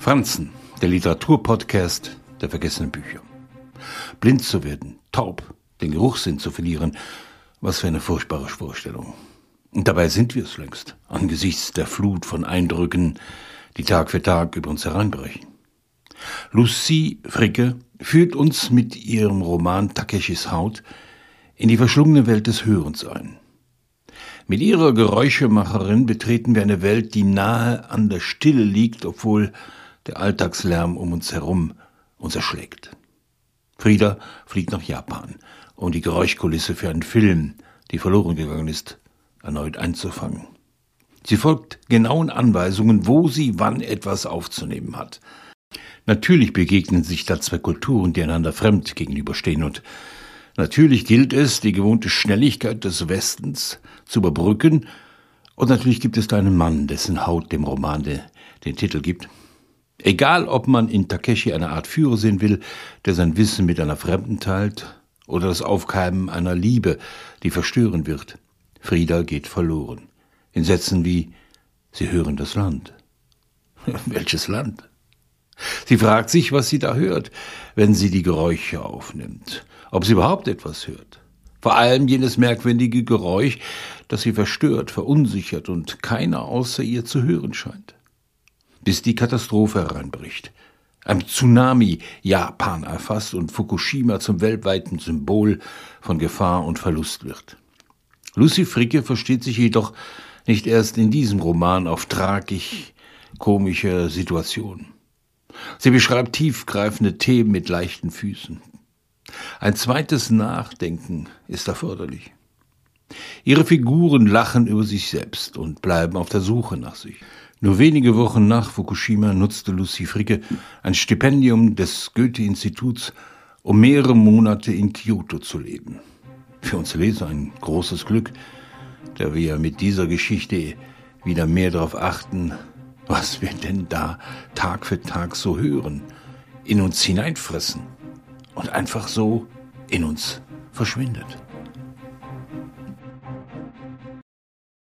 Franzen, der Literaturpodcast der vergessenen Bücher. Blind zu werden, taub, den Geruchssinn zu verlieren, was für eine furchtbare Vorstellung. Und dabei sind wir es längst, angesichts der Flut von Eindrücken, die Tag für Tag über uns hereinbrechen. Lucie Fricke führt uns mit ihrem Roman Takeshis Haut in die verschlungene Welt des Hörens ein. Mit ihrer Geräuschemacherin betreten wir eine Welt, die nahe an der Stille liegt, obwohl der Alltagslärm um uns herum uns erschlägt. Frieda fliegt nach Japan, um die Geräuschkulisse für einen Film, die verloren gegangen ist, erneut einzufangen. Sie folgt genauen Anweisungen, wo sie wann etwas aufzunehmen hat. Natürlich begegnen sich da zwei Kulturen, die einander fremd gegenüberstehen und natürlich gilt es, die gewohnte Schnelligkeit des Westens zu überbrücken und natürlich gibt es da einen Mann, dessen Haut dem Roman den Titel gibt. Egal, ob man in Takeshi eine Art Führer sehen will, der sein Wissen mit einer Fremden teilt, oder das Aufkeimen einer Liebe, die verstören wird. Frieda geht verloren. In Sätzen wie Sie hören das Land. Welches Land? Sie fragt sich, was sie da hört, wenn sie die Geräusche aufnimmt, ob sie überhaupt etwas hört. Vor allem jenes merkwürdige Geräusch, das sie verstört, verunsichert und keiner außer ihr zu hören scheint bis die Katastrophe hereinbricht. Ein Tsunami Japan erfasst und Fukushima zum weltweiten Symbol von Gefahr und Verlust wird. Lucy Fricke versteht sich jedoch nicht erst in diesem Roman auf tragisch komische Situationen. Sie beschreibt tiefgreifende Themen mit leichten Füßen. Ein zweites Nachdenken ist erforderlich. Ihre Figuren lachen über sich selbst und bleiben auf der Suche nach sich. Nur wenige Wochen nach Fukushima nutzte Lucy Fricke ein Stipendium des Goethe-Instituts, um mehrere Monate in Kyoto zu leben. Für uns Leser ein großes Glück, da wir mit dieser Geschichte wieder mehr darauf achten, was wir denn da Tag für Tag so hören, in uns hineinfressen und einfach so in uns verschwindet.